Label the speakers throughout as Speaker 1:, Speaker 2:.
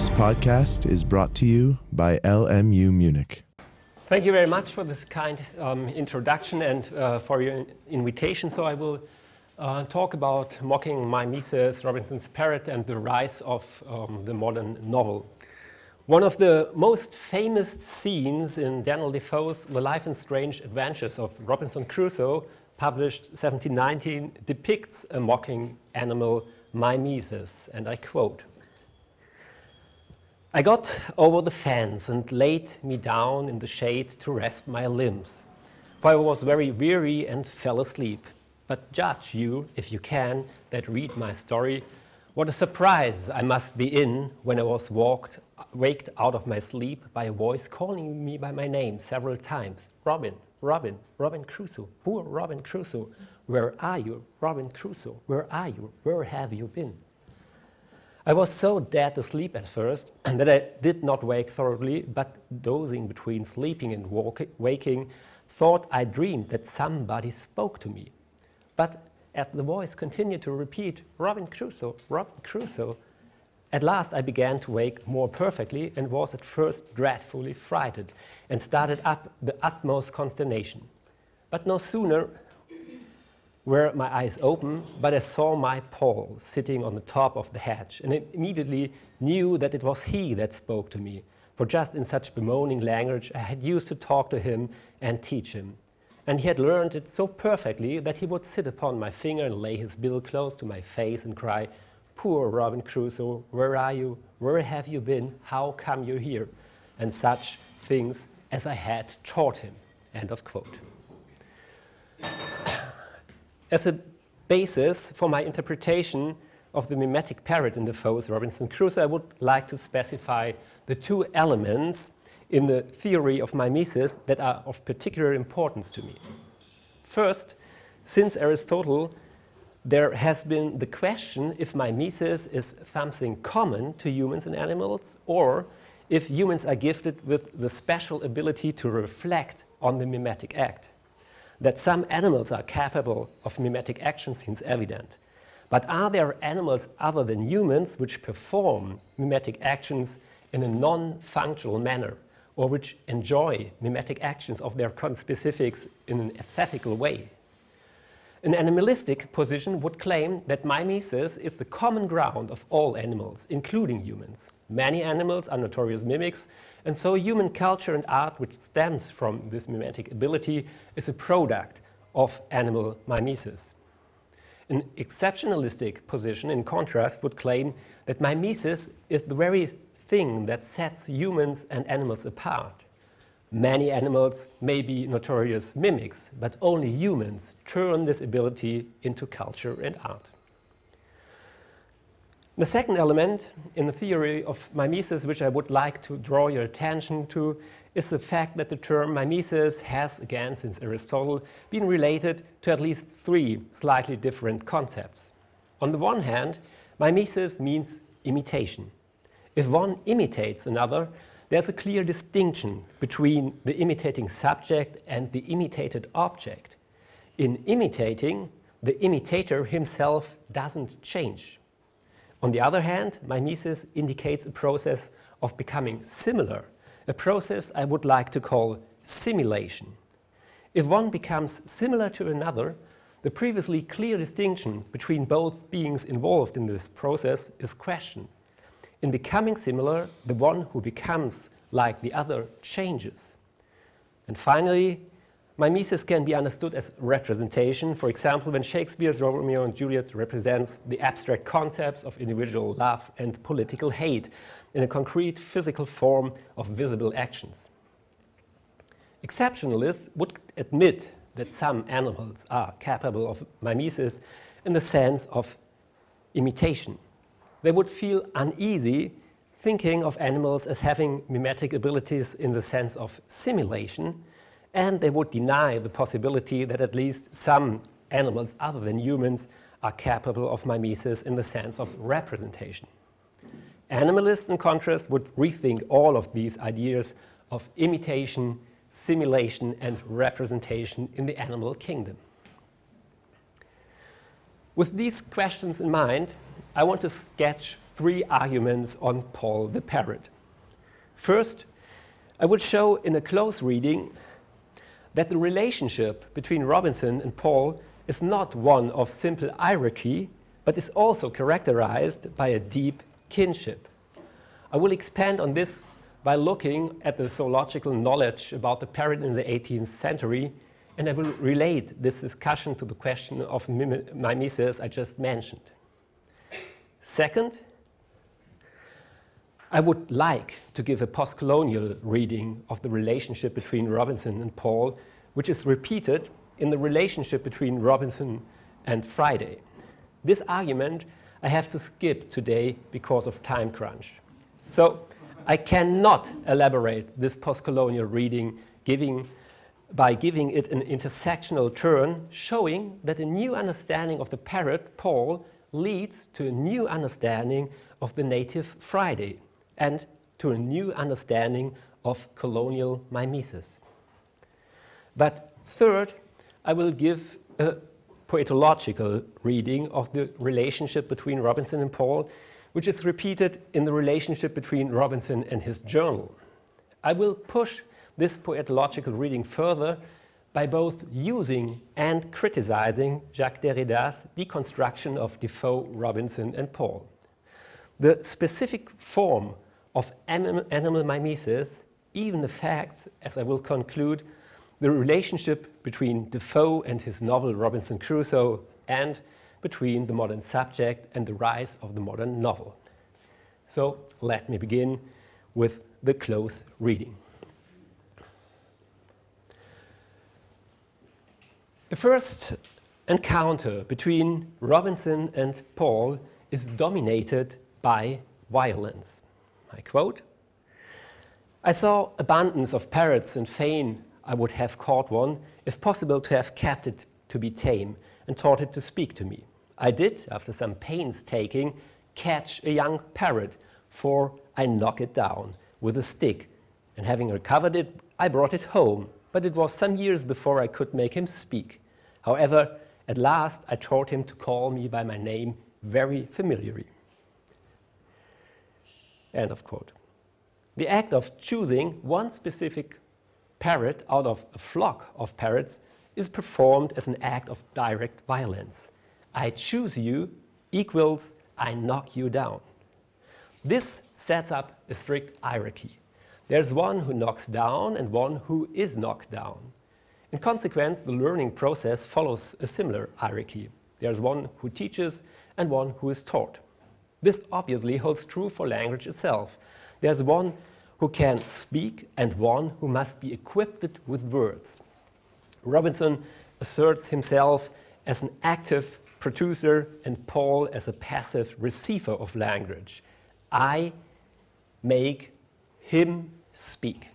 Speaker 1: This podcast is brought to you by LMU Munich.
Speaker 2: Thank you very much for this kind um, introduction and uh, for your invitation. So I will uh, talk about mocking mimesis, Robinson's parrot, and the rise of um, the modern novel. One of the most famous scenes in Daniel Defoe's The Life and Strange Adventures of Robinson Crusoe, published 1719, depicts a mocking animal, mimesis, and I quote, I got over the fence and laid me down in the shade to rest my limbs, for I was very weary and fell asleep. But judge you, if you can, that read my story, what a surprise I must be in when I was walked, waked out of my sleep by a voice calling me by my name several times. Robin, Robin, Robin Crusoe, poor Robin Crusoe, where are you, Robin Crusoe, where are you, where have you been? I was so dead asleep at first that I did not wake thoroughly, but dozing between sleeping and waking, thought I dreamed that somebody spoke to me. But as the voice continued to repeat, Robin Crusoe, Robin Crusoe, at last I began to wake more perfectly and was at first dreadfully frightened and started up the utmost consternation. But no sooner were my eyes open, but I saw my Paul sitting on the top of the hedge, and immediately knew that it was he that spoke to me. For just in such bemoaning language I had used to talk to him and teach him. And he had learned it so perfectly that he would sit upon my finger and lay his bill close to my face and cry, Poor Robin Crusoe, where are you? Where have you been? How come you here? And such things as I had taught him. End of quote. As a basis for my interpretation of the mimetic parrot in Defoe's Robinson Crusoe, I would like to specify the two elements in the theory of mimesis that are of particular importance to me. First, since Aristotle, there has been the question if mimesis is something common to humans and animals, or if humans are gifted with the special ability to reflect on the mimetic act. That some animals are capable of mimetic action seems evident. But are there animals other than humans which perform mimetic actions in a non functional manner or which enjoy mimetic actions of their conspecifics in an ethical way? An animalistic position would claim that mimesis is the common ground of all animals, including humans. Many animals are notorious mimics, and so human culture and art, which stems from this mimetic ability, is a product of animal mimesis. An exceptionalistic position, in contrast, would claim that mimesis is the very thing that sets humans and animals apart. Many animals may be notorious mimics, but only humans turn this ability into culture and art. The second element in the theory of mimesis, which I would like to draw your attention to, is the fact that the term mimesis has, again since Aristotle, been related to at least three slightly different concepts. On the one hand, mimesis means imitation. If one imitates another, there's a clear distinction between the imitating subject and the imitated object. In imitating, the imitator himself doesn't change. On the other hand, mimesis indicates a process of becoming similar, a process I would like to call simulation. If one becomes similar to another, the previously clear distinction between both beings involved in this process is questioned. In becoming similar, the one who becomes like the other changes. And finally, Mimesis can be understood as representation. For example, when Shakespeare's Romeo and Juliet represents the abstract concepts of individual love and political hate in a concrete physical form of visible actions. Exceptionalists would admit that some animals are capable of mimesis in the sense of imitation. They would feel uneasy thinking of animals as having mimetic abilities in the sense of simulation and they would deny the possibility that at least some animals other than humans are capable of mimesis in the sense of representation. Animalists, in contrast, would rethink all of these ideas of imitation, simulation, and representation in the animal kingdom. With these questions in mind, I want to sketch three arguments on Paul the parrot. First, I would show in a close reading that the relationship between Robinson and Paul is not one of simple hierarchy, but is also characterized by a deep kinship. I will expand on this by looking at the zoological knowledge about the parrot in the 18th century, and I will relate this discussion to the question of mimesis I just mentioned. Second, I would like to give a postcolonial reading of the relationship between Robinson and Paul, which is repeated in the relationship between Robinson and Friday. This argument I have to skip today because of time crunch. So I cannot elaborate this postcolonial reading giving, by giving it an intersectional turn, showing that a new understanding of the parrot, Paul, leads to a new understanding of the native Friday and to a new understanding of colonial mimesis. But third, I will give a poetological reading of the relationship between Robinson and Paul, which is repeated in the relationship between Robinson and his journal. I will push this poetological reading further by both using and criticizing Jacques Derrida's deconstruction of Defoe, Robinson, and Paul. The specific form of animal mimesis, even the facts, as I will conclude, the relationship between Defoe and his novel Robinson Crusoe, and between the modern subject and the rise of the modern novel. So let me begin with the close reading. The first encounter between Robinson and Paul is dominated by violence. I quote I saw abundance of parrots and fain I would have caught one, if possible, to have kept it to be tame and taught it to speak to me. I did, after some painstaking, catch a young parrot, for I knocked it down with a stick, and having recovered it, I brought it home. But it was some years before I could make him speak. However, at last I taught him to call me by my name very familiarly. End of quote. The act of choosing one specific parrot out of a flock of parrots is performed as an act of direct violence. I choose you equals I knock you down. This sets up a strict hierarchy. There's one who knocks down and one who is knocked down. In consequence, the learning process follows a similar hierarchy. There's one who teaches and one who is taught. This obviously holds true for language itself. There's one who can speak and one who must be equipped with words. Robinson asserts himself as an active producer and Paul as a passive receiver of language. I make him speak.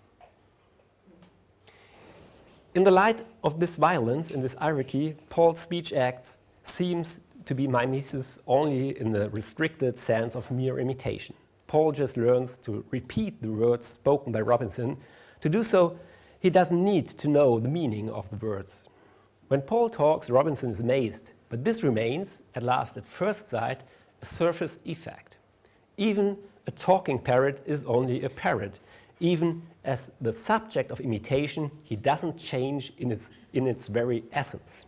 Speaker 2: In the light of this violence in this hierarchy, Paul's speech acts seems to be mimesis only in the restricted sense of mere imitation. Paul just learns to repeat the words spoken by Robinson. To do so, he doesn't need to know the meaning of the words. When Paul talks, Robinson is amazed, but this remains, at last at first sight, a surface effect. Even a talking parrot is only a parrot. Even as the subject of imitation, he doesn't change in its, in its very essence.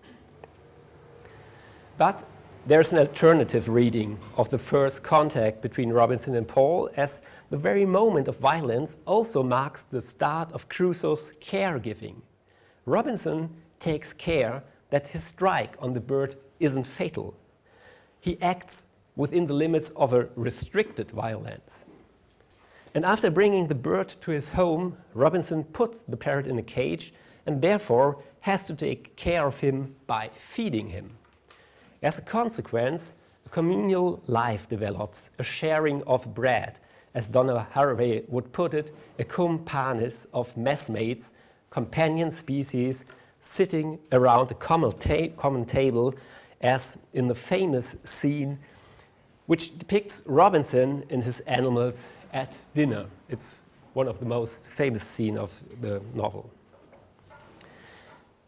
Speaker 2: But there's an alternative reading of the first contact between Robinson and Paul, as the very moment of violence also marks the start of Crusoe's caregiving. Robinson takes care that his strike on the bird isn't fatal. He acts within the limits of a restricted violence. And after bringing the bird to his home, Robinson puts the parrot in a cage and therefore has to take care of him by feeding him. As a consequence, a communal life develops, a sharing of bread, as Donna Haraway would put it, a cum panis of messmates, companion species, sitting around a common, ta common table, as in the famous scene which depicts Robinson and his animals at dinner. It's one of the most famous scenes of the novel.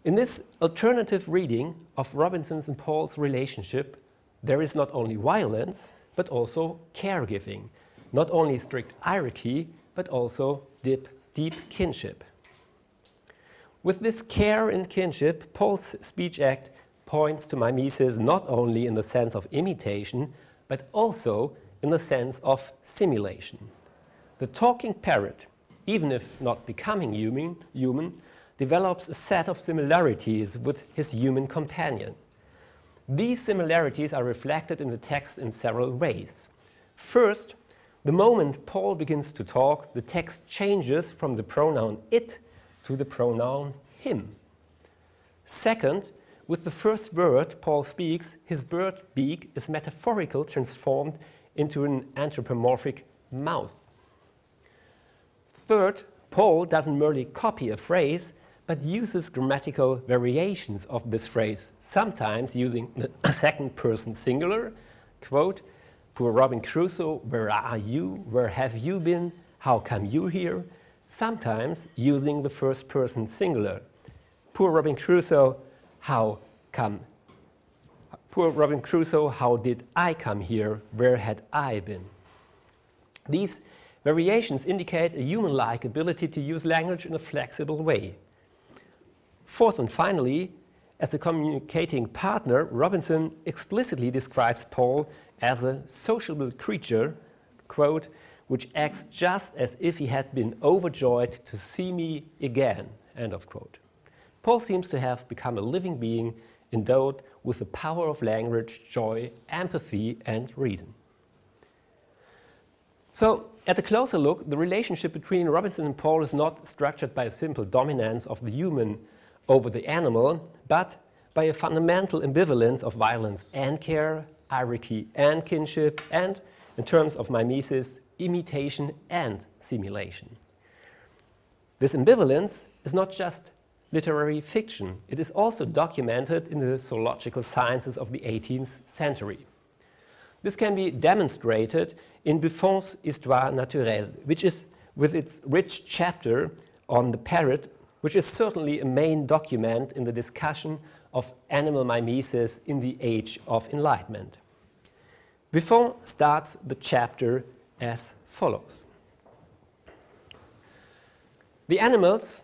Speaker 2: In this alternative reading of Robinson's and Paul's relationship, there is not only violence, but also caregiving, not only strict hierarchy, but also deep, deep kinship. With this care and kinship, Paul's speech act points to mimesis not only in the sense of imitation, but also in the sense of simulation. The talking parrot, even if not becoming human, human develops a set of similarities with his human companion. These similarities are reflected in the text in several ways. First, the moment Paul begins to talk, the text changes from the pronoun it to the pronoun him. Second, with the first word Paul speaks, his bird beak is metaphorically transformed into an anthropomorphic mouth. Third, Paul doesn't merely copy a phrase, but uses grammatical variations of this phrase, sometimes using the second person singular, quote, Poor Robin Crusoe, where are you? Where have you been? How come you here? Sometimes using the first person singular. Poor Robin Crusoe, how come? Poor Robin Crusoe, how did I come here? Where had I been? These variations indicate a human like ability to use language in a flexible way. Fourth and finally, as a communicating partner, Robinson explicitly describes Paul as a sociable creature, quote, which acts just as if he had been overjoyed to see me again, end of quote. Paul seems to have become a living being endowed with the power of language, joy, empathy, and reason. So, at a closer look, the relationship between Robinson and Paul is not structured by a simple dominance of the human over the animal, but by a fundamental ambivalence of violence and care, hierarchy and kinship, and, in terms of mimesis, imitation and simulation. This ambivalence is not just literary fiction, it is also documented in the zoological sciences of the 18th century. This can be demonstrated in Buffon's Histoire naturelle, which is, with its rich chapter on the parrot, which is certainly a main document in the discussion of animal mimesis in the age of enlightenment. Buffon starts the chapter as follows. The animals,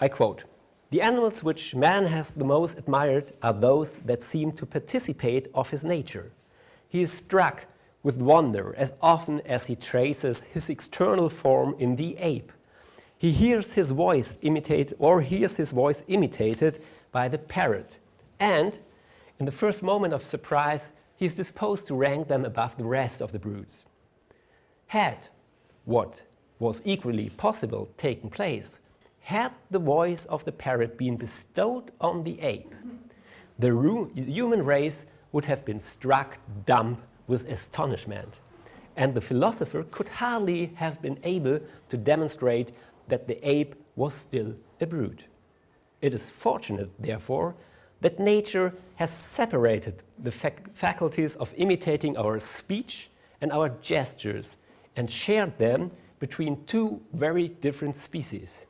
Speaker 2: I quote, the animals which man has the most admired are those that seem to participate of his nature. He is struck with wonder as often as he traces his external form in the ape he hears his voice imitate or hears his voice imitated by the parrot. And in the first moment of surprise, he is disposed to rank them above the rest of the brutes. Had what was equally possible taken place, had the voice of the parrot been bestowed on the ape, the human race would have been struck dumb with astonishment. And the philosopher could hardly have been able to demonstrate that the ape was still a brute. It is fortunate, therefore, that nature has separated the fac faculties of imitating our speech and our gestures and shared them between two very different species.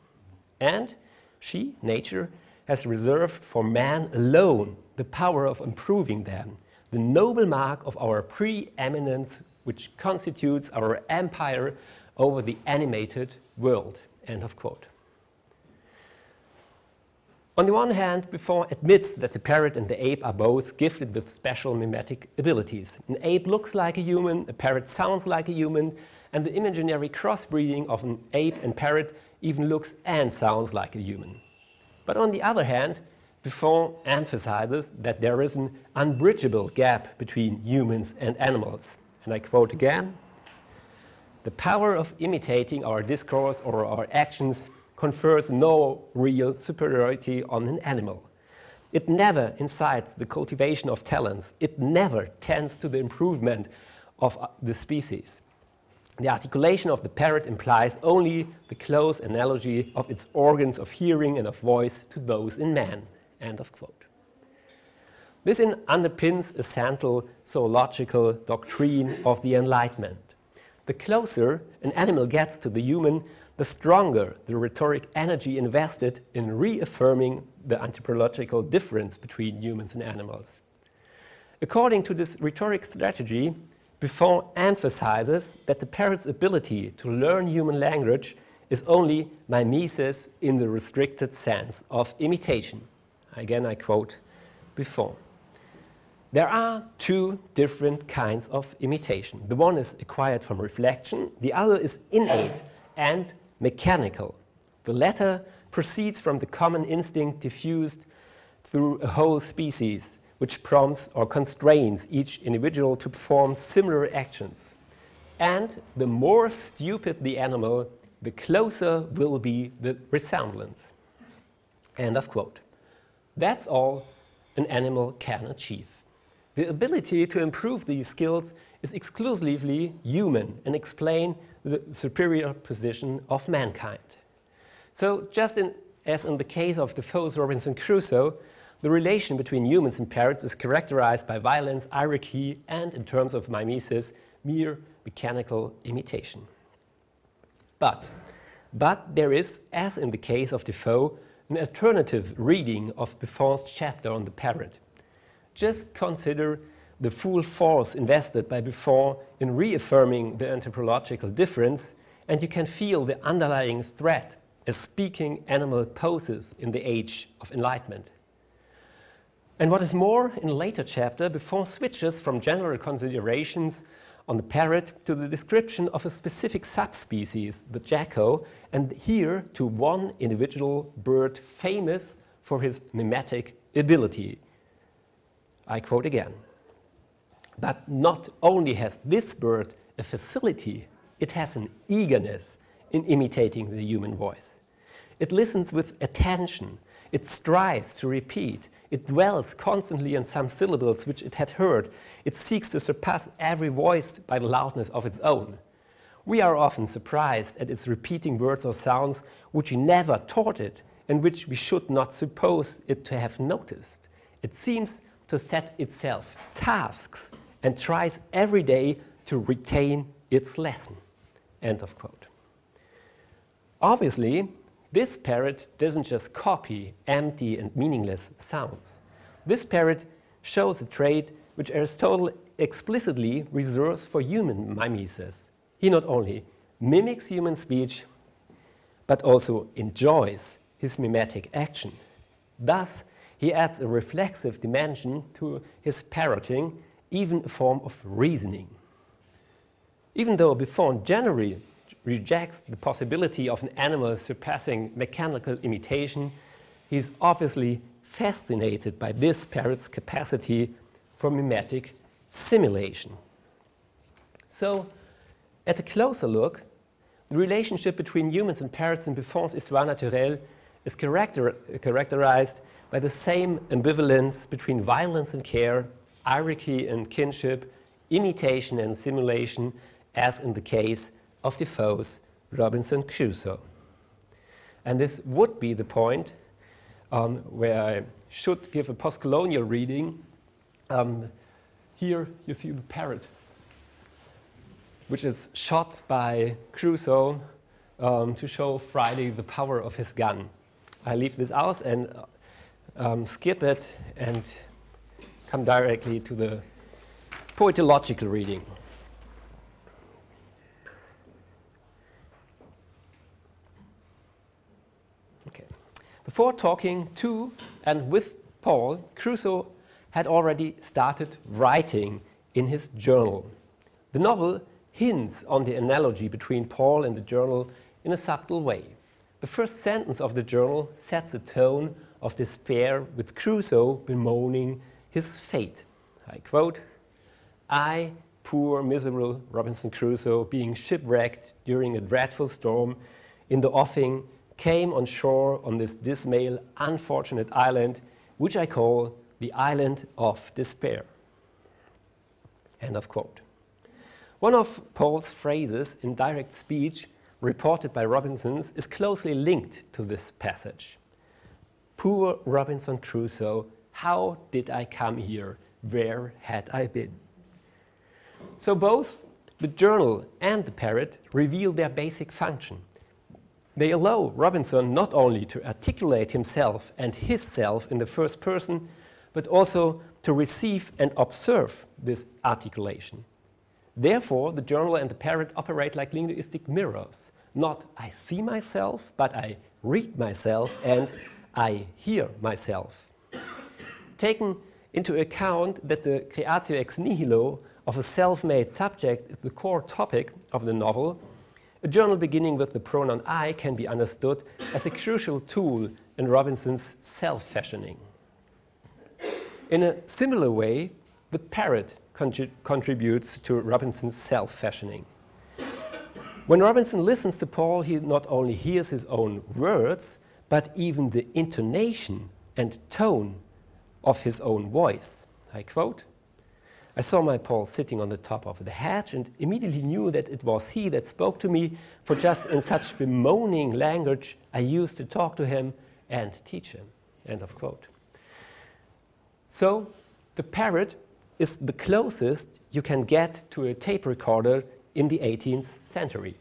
Speaker 2: And she, nature, has reserved for man alone the power of improving them, the noble mark of our preeminence which constitutes our empire over the animated world. End of quote. On the one hand, Buffon admits that the parrot and the ape are both gifted with special mimetic abilities. An ape looks like a human, a parrot sounds like a human, and the imaginary crossbreeding of an ape and parrot even looks and sounds like a human. But on the other hand, Buffon emphasizes that there is an unbridgeable gap between humans and animals. And I quote again the power of imitating our discourse or our actions confers no real superiority on an animal. It never incites the cultivation of talents. It never tends to the improvement of uh, the species. The articulation of the parrot implies only the close analogy of its organs of hearing and of voice to those in man. End of quote. This underpins a central zoological doctrine of the Enlightenment. The closer an animal gets to the human, the stronger the rhetoric energy invested in reaffirming the anthropological difference between humans and animals. According to this rhetoric strategy, Buffon emphasizes that the parrot's ability to learn human language is only mimesis in the restricted sense of imitation. Again, I quote before. There are two different kinds of imitation. The one is acquired from reflection, the other is innate and mechanical. The latter proceeds from the common instinct diffused through a whole species, which prompts or constrains each individual to perform similar actions. And the more stupid the animal, the closer will be the resemblance. End of quote. That's all an animal can achieve. The ability to improve these skills is exclusively human and explain the superior position of mankind. So just in, as in the case of Defoe's Robinson Crusoe, the relation between humans and parrots is characterized by violence, hierarchy, and in terms of mimesis, mere mechanical imitation. But, but there is, as in the case of Defoe, an alternative reading of Buffon's chapter on the parrot. Just consider the full force invested by Buffon in reaffirming the anthropological difference, and you can feel the underlying threat as speaking animal poses in the age of enlightenment. And what is more, in a later chapter, Buffon switches from general considerations on the parrot to the description of a specific subspecies, the jacko, and here to one individual bird famous for his mimetic ability. I quote again. But not only has this bird a facility, it has an eagerness in imitating the human voice. It listens with attention, it strives to repeat, it dwells constantly on some syllables which it had heard. It seeks to surpass every voice by the loudness of its own. We are often surprised at its repeating words or sounds which we never taught it and which we should not suppose it to have noticed. It seems to set itself tasks and tries every day to retain its lesson. End of quote. Obviously, this parrot doesn't just copy empty and meaningless sounds. This parrot shows a trait which Aristotle explicitly reserves for human mimesis. He not only mimics human speech, but also enjoys his mimetic action. Thus, he adds a reflexive dimension to his parroting, even a form of reasoning. Even though Buffon generally rejects the possibility of an animal surpassing mechanical imitation, he is obviously fascinated by this parrot's capacity for mimetic simulation. So, at a closer look, the relationship between humans and parrots in Buffon's Histoire naturelle is character characterized by the same ambivalence between violence and care, hierarchy and kinship, imitation and simulation, as in the case of Defoe's Robinson Crusoe. And this would be the point um, where I should give a post-colonial reading. Um, here you see the parrot, which is shot by Crusoe um, to show Friday the power of his gun. I leave this out and um, skip it and come directly to the poetological reading. Before talking to and with Paul, Crusoe had already started writing in his journal. The novel hints on the analogy between Paul and the journal in a subtle way. The first sentence of the journal sets a tone of despair with Crusoe bemoaning his fate. I quote, I, poor miserable Robinson Crusoe, being shipwrecked during a dreadful storm in the offing came on shore on this dismal, unfortunate island, which I call the island of despair. End of quote. One of Paul's phrases in direct speech, reported by Robinson's, is closely linked to this passage. Poor Robinson Crusoe, how did I come here? Where had I been? So both the journal and the parrot reveal their basic function they allow Robinson not only to articulate himself and his self in the first person, but also to receive and observe this articulation. Therefore, the journal and the parrot operate like linguistic mirrors. Not I see myself, but I read myself and I hear myself. Taken into account that the creatio ex nihilo of a self made subject is the core topic of the novel, a journal beginning with the pronoun I can be understood as a crucial tool in Robinson's self fashioning. In a similar way, the parrot contributes to Robinson's self fashioning. When Robinson listens to Paul, he not only hears his own words, but even the intonation and tone of his own voice. I quote I saw my Paul sitting on the top of the hedge and immediately knew that it was he that spoke to me, for just in such bemoaning language I used to talk to him and teach him. End of quote. So, the parrot is the closest you can get to a tape recorder in the 18th century.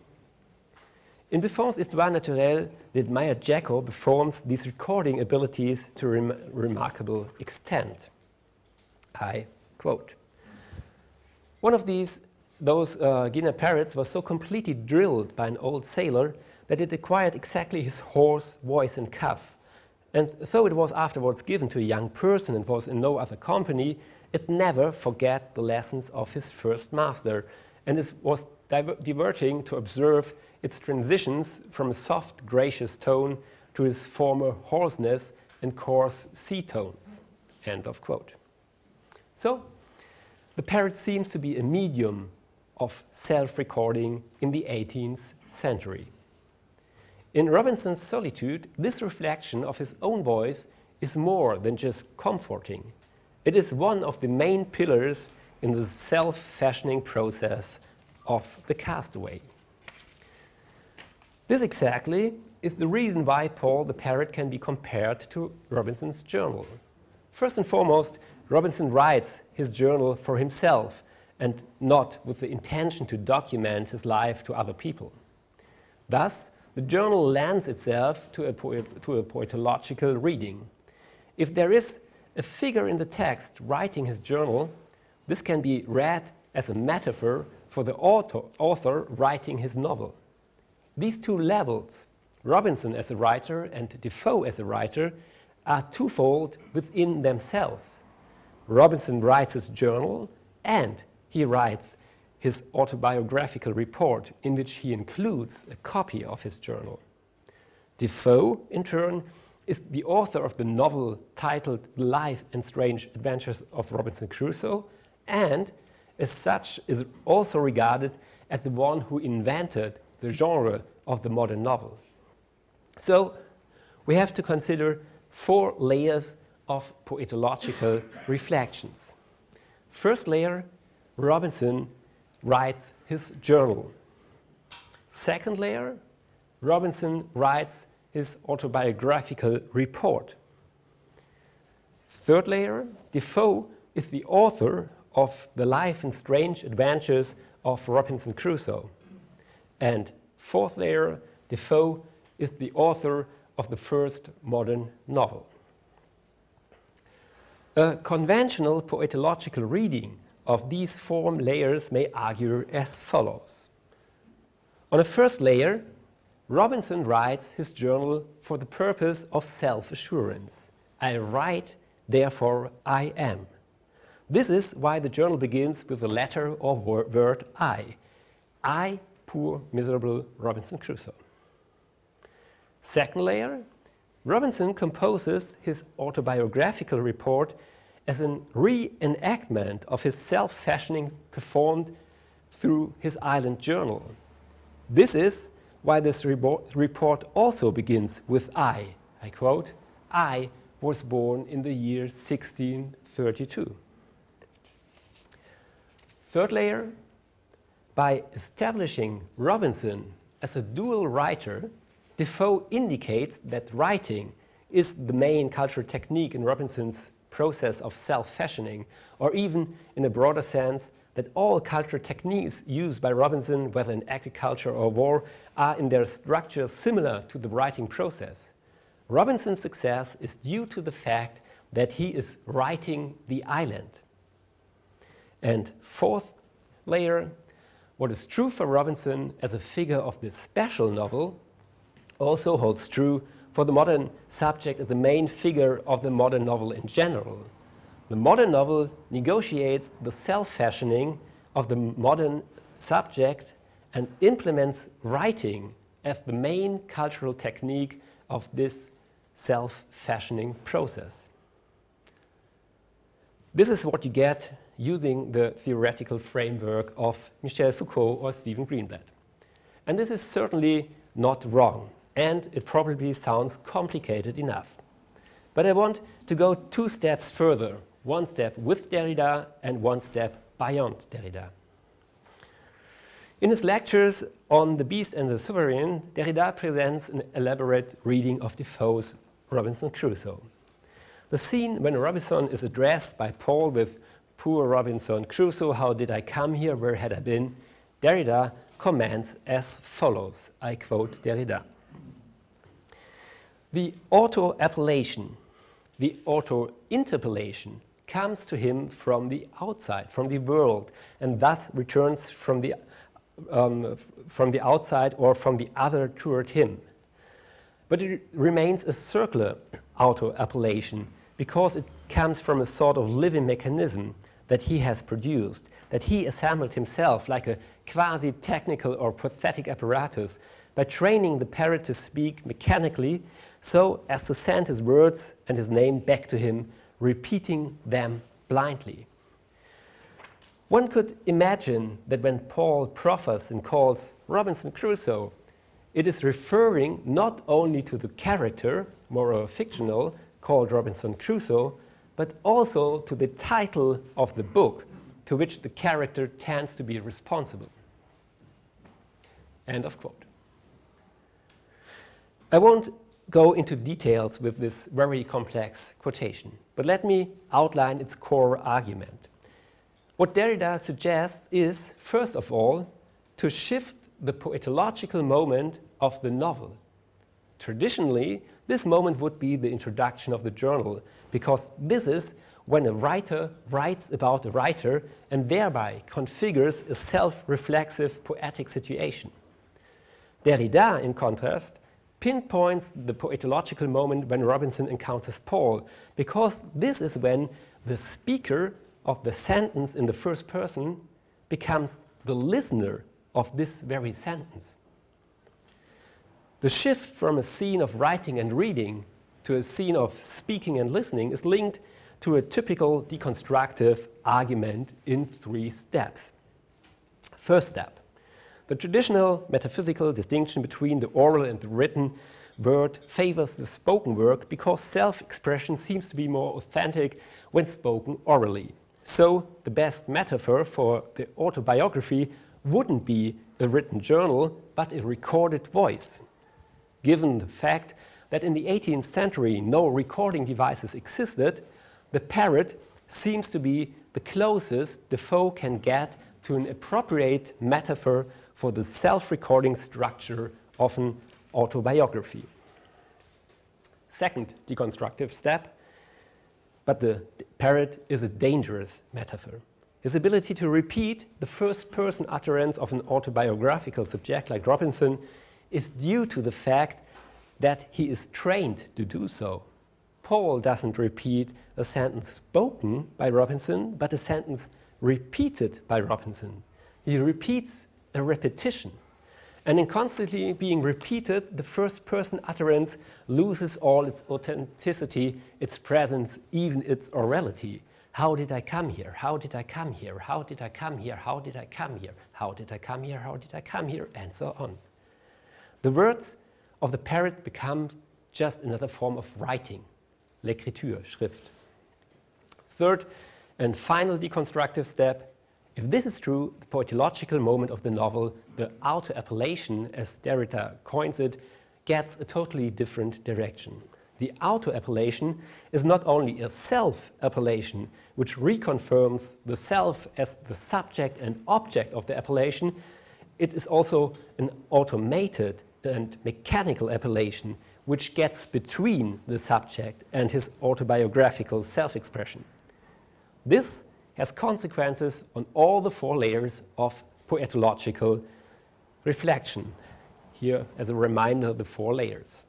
Speaker 2: In Buffon's Histoire Naturelle, did Meyer Jacko performs these recording abilities to a rem remarkable extent. I quote One of these, those uh, Guinea parrots, was so completely drilled by an old sailor that it acquired exactly his hoarse voice and cough. And though it was afterwards given to a young person and was in no other company, it never forgot the lessons of his first master, and it was diverting to observe its transitions from a soft, gracious tone to his former hoarseness and coarse sea tones. End of quote. So, the parrot seems to be a medium of self recording in the 18th century. In Robinson's solitude, this reflection of his own voice is more than just comforting. It is one of the main pillars in the self fashioning process of the castaway. This exactly is the reason why Paul the Parrot can be compared to Robinson's journal. First and foremost, Robinson writes his journal for himself and not with the intention to document his life to other people. Thus, the journal lends itself to a, to a poetological reading. If there is a figure in the text writing his journal, this can be read as a metaphor for the author, author writing his novel. These two levels, Robinson as a writer and Defoe as a writer, are twofold within themselves. Robinson writes his journal and he writes his autobiographical report, in which he includes a copy of his journal. Defoe, in turn, is the author of the novel titled The Life and Strange Adventures of Robinson Crusoe, and as such is also regarded as the one who invented the genre of the modern novel. So we have to consider four layers of poetological reflections. First layer, Robinson writes his journal. Second layer, Robinson writes his autobiographical report. Third layer, Defoe is the author of The Life and Strange Adventures of Robinson Crusoe. And fourth layer, Defoe is the author of the first modern novel. A conventional poetological reading of these form layers may argue as follows. On a first layer, Robinson writes his journal for the purpose of self assurance. I write, therefore I am. This is why the journal begins with the letter or word I. I poor, miserable Robinson Crusoe. Second layer, Robinson composes his autobiographical report as a reenactment of his self fashioning performed through his island journal. This is why this report also begins with I. I quote, I was born in the year 1632. Third layer, by establishing Robinson as a dual writer, Defoe indicates that writing is the main cultural technique in Robinson's process of self fashioning, or even in a broader sense, that all cultural techniques used by Robinson, whether in agriculture or war, are in their structure similar to the writing process. Robinson's success is due to the fact that he is writing the island. And fourth layer, what is true for Robinson as a figure of this special novel also holds true for the modern subject as the main figure of the modern novel in general. The modern novel negotiates the self fashioning of the modern subject and implements writing as the main cultural technique of this self fashioning process. This is what you get using the theoretical framework of Michel Foucault or Stephen Greenblatt. And this is certainly not wrong, and it probably sounds complicated enough. But I want to go two steps further one step with Derrida and one step beyond Derrida. In his lectures on The Beast and the Sovereign, Derrida presents an elaborate reading of Defoe's Robinson Crusoe. The scene when Robinson is addressed by Paul with, Poor Robinson Crusoe, how did I come here? Where had I been? Derrida comments as follows I quote Derrida. The auto appellation, the auto interpellation comes to him from the outside, from the world, and thus returns from the, um, from the outside or from the other toward him. But it remains a circular auto appellation because it comes from a sort of living mechanism that he has produced, that he assembled himself like a quasi technical or pathetic apparatus by training the parrot to speak mechanically so as to send his words and his name back to him repeating them blindly. One could imagine that when Paul proffers and calls Robinson Crusoe, it is referring not only to the character, more or fictional, called Robinson Crusoe, but also to the title of the book to which the character tends to be responsible. End of quote. I won't go into details with this very complex quotation, but let me outline its core argument. What Derrida suggests is, first of all, to shift the poetological moment of the novel. Traditionally, this moment would be the introduction of the journal, because this is when a writer writes about a writer and thereby configures a self reflexive poetic situation. Derrida, in contrast, pinpoints the poetological moment when Robinson encounters Paul, because this is when the speaker of the sentence in the first person becomes the listener of this very sentence. The shift from a scene of writing and reading to a scene of speaking and listening is linked to a typical deconstructive argument in three steps. First step the traditional metaphysical distinction between the oral and the written word favors the spoken word because self expression seems to be more authentic when spoken orally. So, the best metaphor for the autobiography wouldn't be a written journal, but a recorded voice. Given the fact that in the 18th century no recording devices existed, the parrot seems to be the closest Defoe can get to an appropriate metaphor for the self recording structure of an autobiography. Second deconstructive step, but the parrot is a dangerous metaphor. His ability to repeat the first person utterance of an autobiographical subject like Robinson is due to the fact that he is trained to do so. Paul doesn't repeat a sentence spoken by Robinson, but a sentence repeated by Robinson. He repeats a repetition. And in constantly being repeated, the first person utterance loses all its authenticity, its presence, even its orality. How did I come here? How did I come here? How did I come here? How did I come here? How did I come here? How did I come here? And so on. The words of the parrot become just another form of writing, l'écriture, Schrift. Third and final deconstructive step if this is true, the poetological moment of the novel, the auto appellation, as Derrida coins it, gets a totally different direction. The auto appellation is not only a self appellation, which reconfirms the self as the subject and object of the appellation, it is also an automated and mechanical appellation, which gets between the subject and his autobiographical self expression. This has consequences on all the four layers of poetological reflection. Here, as a reminder, the four layers.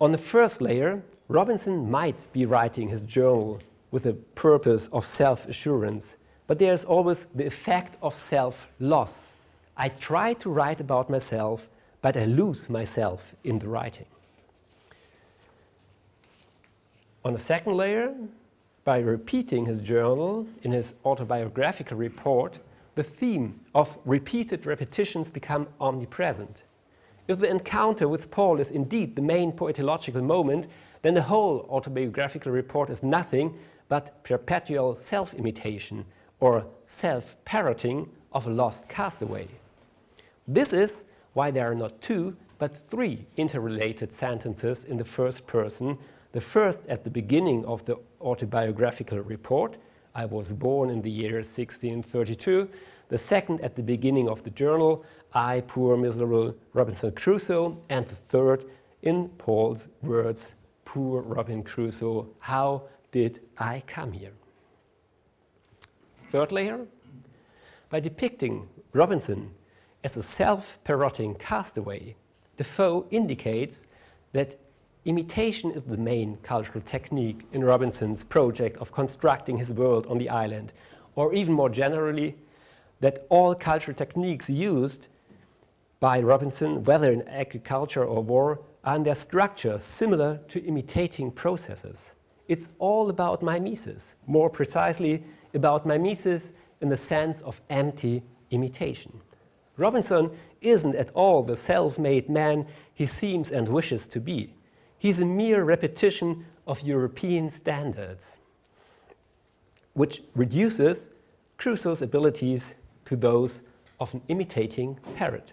Speaker 2: On the first layer, Robinson might be writing his journal with a purpose of self assurance, but there's always the effect of self loss. I try to write about myself, but I lose myself in the writing. On the second layer, by repeating his journal in his autobiographical report, the theme of repeated repetitions become omnipresent. If the encounter with Poll is indeed the main poetological moment, then the whole autobiographical report is nothing but perpetual self-imitation or self-parroting of a lost castaway. This is why there are not two, but three interrelated sentences in the first person the first at the beginning of the autobiographical report, I was born in the year 1632. The second at the beginning of the journal, I, poor miserable Robinson Crusoe. And the third in Poll's words, poor Robin Crusoe, how did I come here? Third layer, by depicting Robinson as a self-parroting castaway, Defoe indicates that Imitation is the main cultural technique in Robinson's project of constructing his world on the island, or even more generally, that all cultural techniques used by Robinson, whether in agriculture or war, are in their structure similar to imitating processes. It's all about mimesis, more precisely, about mimesis in the sense of empty imitation. Robinson isn't at all the self made man he seems and wishes to be. He's a mere repetition of European standards, which reduces Crusoe's abilities to those of an imitating parrot.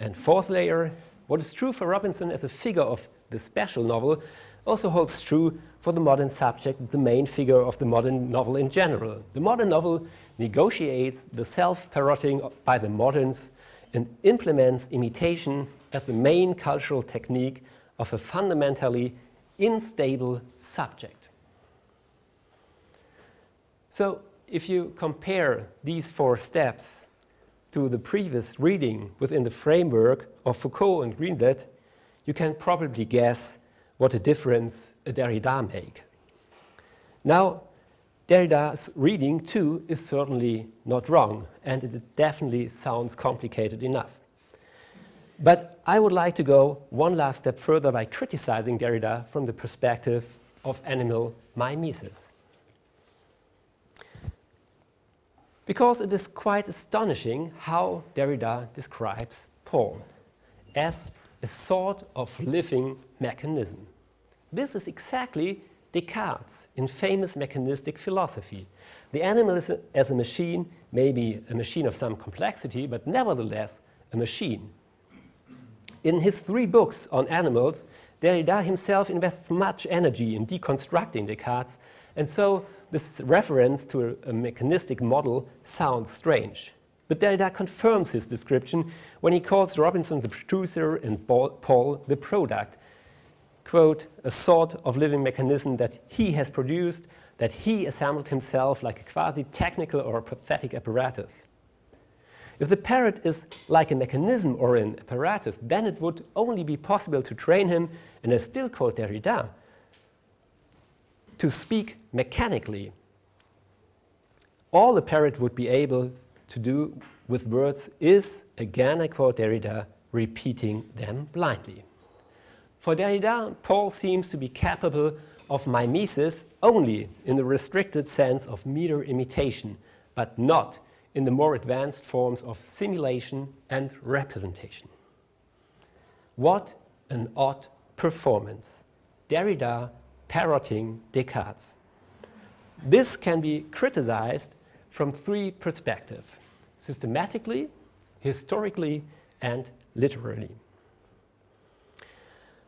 Speaker 2: And fourth layer, what is true for Robinson as a figure of the special novel also holds true for the modern subject, the main figure of the modern novel in general. The modern novel negotiates the self-parroting by the moderns and implements imitation as the main cultural technique of a fundamentally unstable subject. So if you compare these four steps to the previous reading within the framework of Foucault and Greenblatt, you can probably guess what a difference a Derrida make. Now, Derrida's reading too is certainly not wrong, and it definitely sounds complicated enough. But I would like to go one last step further by criticizing Derrida from the perspective of animal mimesis. Because it is quite astonishing how Derrida describes Poll as a sort of living mechanism. This is exactly Descartes in famous mechanistic philosophy. The animal as a machine, maybe a machine of some complexity, but nevertheless a machine in his three books on animals, Derrida himself invests much energy in deconstructing Descartes, and so this reference to a, a mechanistic model sounds strange. But Derrida confirms his description when he calls Robinson the producer and Poll the product. Quote, a sort of living mechanism that he has produced, that he assembled himself like a quasi technical or pathetic apparatus. If the parrot is like a mechanism or an apparatus, then it would only be possible to train him, and I still quote Derrida, to speak mechanically. All a parrot would be able to do with words is, again I quote Derrida, repeating them blindly. For Derrida, Poll seems to be capable of mimesis only in the restricted sense of mere imitation, but not in the more advanced forms of simulation and representation. What an odd performance. Derrida parroting Descartes. This can be criticized from three perspectives systematically, historically, and literally.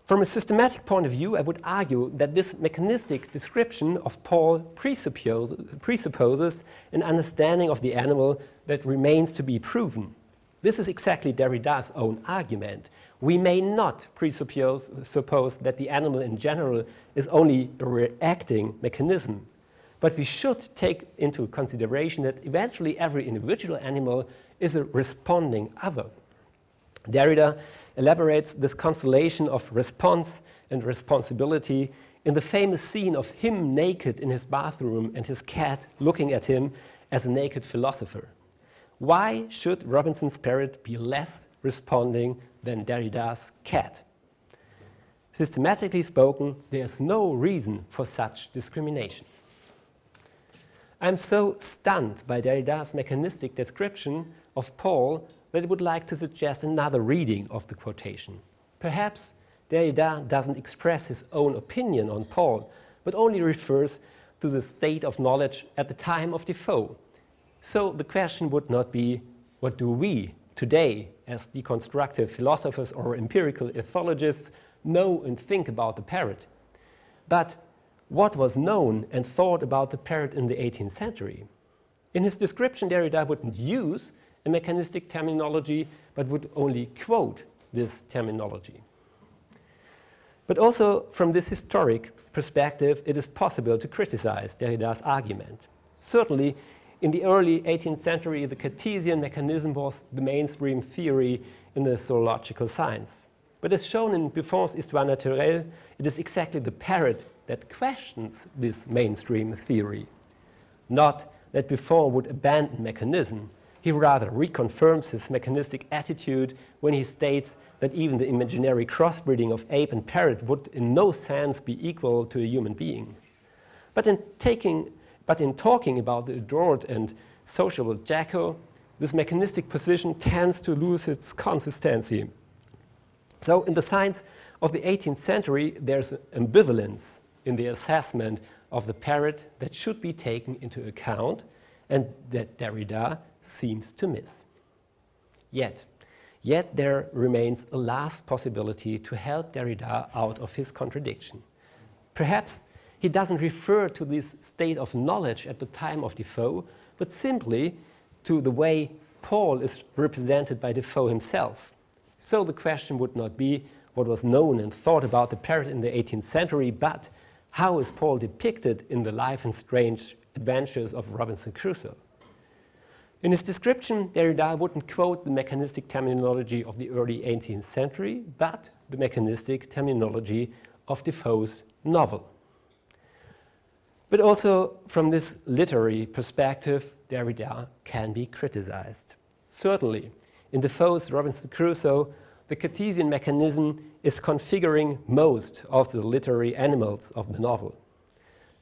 Speaker 2: From a systematic point of view, I would argue that this mechanistic description of Poll presupposes, presupposes an understanding of the animal that remains to be proven. This is exactly Derrida's own argument. We may not presuppose suppose that the animal in general is only a reacting mechanism. but we should take into consideration that eventually every individual animal is a responding other. Derrida elaborates this constellation of response and responsibility in the famous scene of him naked in his bathroom and his cat looking at him as a naked philosopher. Why should Robinson's parrot be less responding than Derrida's cat? Systematically spoken, there's no reason for such discrimination. I'm so stunned by Derrida's mechanistic description of Poll that would like to suggest another reading of the quotation. Perhaps Derrida doesn't express his own opinion on Poll, but only refers to the state of knowledge at the time of Defoe. So the question would not be, what do we today, as deconstructive philosophers or empirical ethologists, know and think about the parrot? But what was known and thought about the parrot in the 18th century. In his description, Derrida wouldn't use a mechanistic terminology, but would only quote this terminology. But also, from this historic perspective, it is possible to criticize Derrida's argument. Certainly, in the early 18th century, the Cartesian mechanism was the mainstream theory in the zoological science. But as shown in Buffon's Histoire naturelle, it is exactly the parrot that questions this mainstream theory. Not that Buffon would abandon mechanism. He rather reconfirms his mechanistic attitude when he states that even the imaginary crossbreeding of ape and parrot would in no sense be equal to a human being. But in, taking, but in talking about the adored and sociable jaco, this mechanistic position tends to lose its consistency. So, in the science of the 18th century, there's ambivalence in the assessment of the parrot that should be taken into account and that Derrida seems to miss. Yet, yet there remains a last possibility to help Derrida out of his contradiction. Perhaps he doesn't refer to this state of knowledge at the time of Defoe, but simply to the way Poll is represented by Defoe himself. So the question would not be what was known and thought about the parrot in the 18th century, but how is Poll depicted in the life and strange adventures of Robinson Crusoe? In his description, Derrida wouldn't quote the mechanistic terminology of the early 18th century, but the mechanistic terminology of Defoe's novel. But also, from this literary perspective, Derrida can be criticized. Certainly, in Defoe's Robinson Crusoe, the Cartesian mechanism is configuring most of the literary animals of the novel.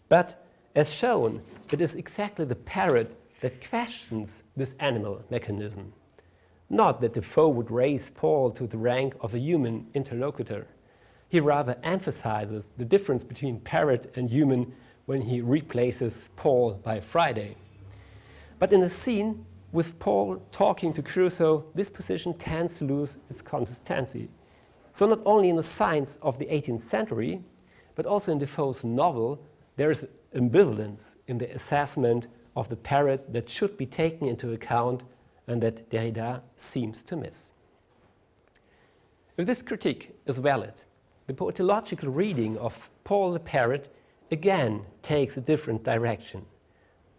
Speaker 2: But as shown, it is exactly the parrot that questions this animal mechanism. Not that Defoe would raise Poll to the rank of a human interlocutor. He rather emphasizes the difference between parrot and human when he replaces Poll by Friday. But in the scene, with Poll talking to Crusoe, this position tends to lose its consistency. So, not only in the science of the 18th century, but also in Defoe's novel, there is ambivalence in the assessment of the parrot that should be taken into account and that Derrida seems to miss. If this critique is valid, the poetological reading of Poll the parrot again takes a different direction.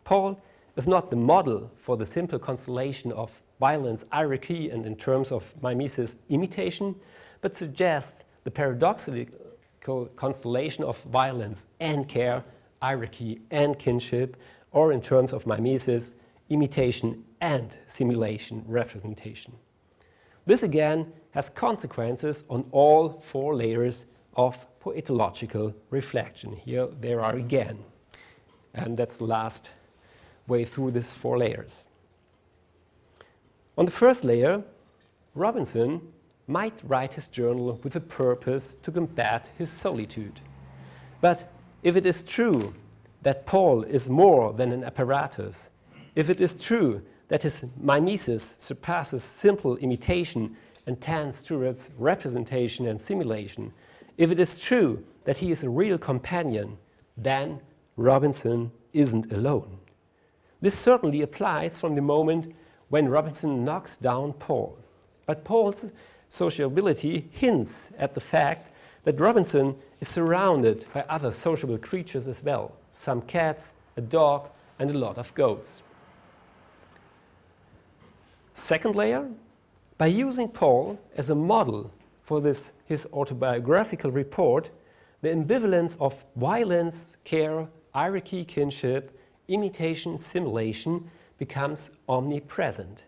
Speaker 2: Paul is not the model for the simple constellation of violence, hierarchy, and in terms of mimesis, imitation, but suggests the paradoxical constellation of violence and care, hierarchy and kinship, or in terms of mimesis, imitation and simulation representation. This again has consequences on all four layers of poetological reflection. Here there are again. And that's the last way through these four layers. On the first layer, Robinson might write his journal with a purpose to combat his solitude. But if it is true that Poll is more than an apparatus, if it is true that his mimesis surpasses simple imitation and tends towards representation and simulation, if it is true that he is a real companion, then Robinson isn't alone. This certainly applies from the moment when Robinson knocks down Poll. But Poll's sociability hints at the fact that Robinson is surrounded by other sociable creatures as well some cats, a dog, and a lot of goats. Second layer, by using Poll as a model for this, his autobiographical report, the ambivalence of violence, care, hierarchy, kinship, imitation, simulation becomes omnipresent.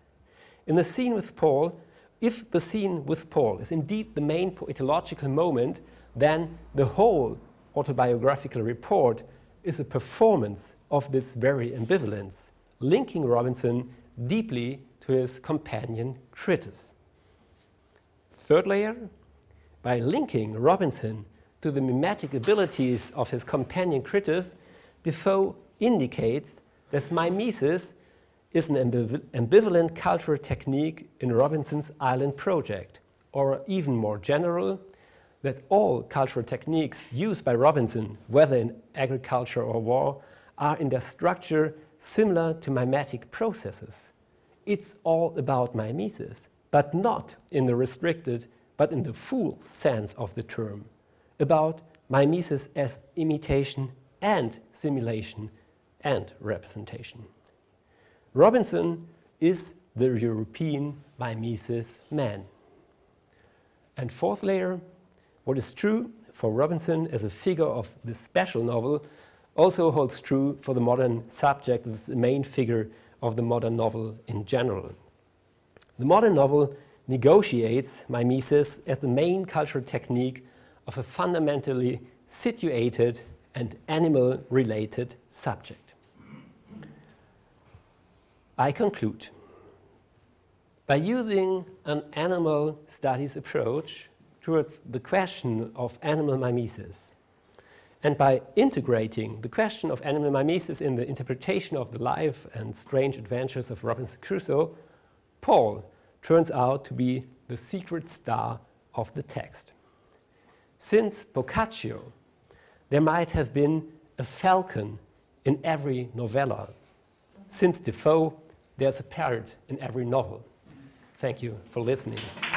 Speaker 2: In the scene with Poll, if the scene with Poll is indeed the main poetological moment, then the whole autobiographical report is a performance of this very ambivalence, linking Robinson deeply to his companion Critus. Third layer, by linking Robinson to the mimetic abilities of his companion Critus, Defoe indicates that mimesis is an ambivalent cultural technique in Robinson's island project, or even more general, that all cultural techniques used by Robinson, whether in agriculture or war, are in their structure similar to mimetic processes. It's all about mimesis, but not in the restricted, but in the full sense of the term, about mimesis as imitation and simulation and representation. Robinson is the European mimesis man. And fourth layer, what is true for Robinson as a figure of this special novel also holds true for the modern subject, the main figure of the modern novel in general. The modern novel negotiates mimesis as the main cultural technique of a fundamentally situated and animal related subject. I conclude. By using an animal studies approach towards the question of animal mimesis, and by integrating the question of animal mimesis in the interpretation of the life and strange adventures of Robinson Crusoe, Poll turns out to be the secret star of the text. Since Boccaccio, there might have been a falcon in every novella. Since Defoe, there's a parrot in every novel. Thank you for listening.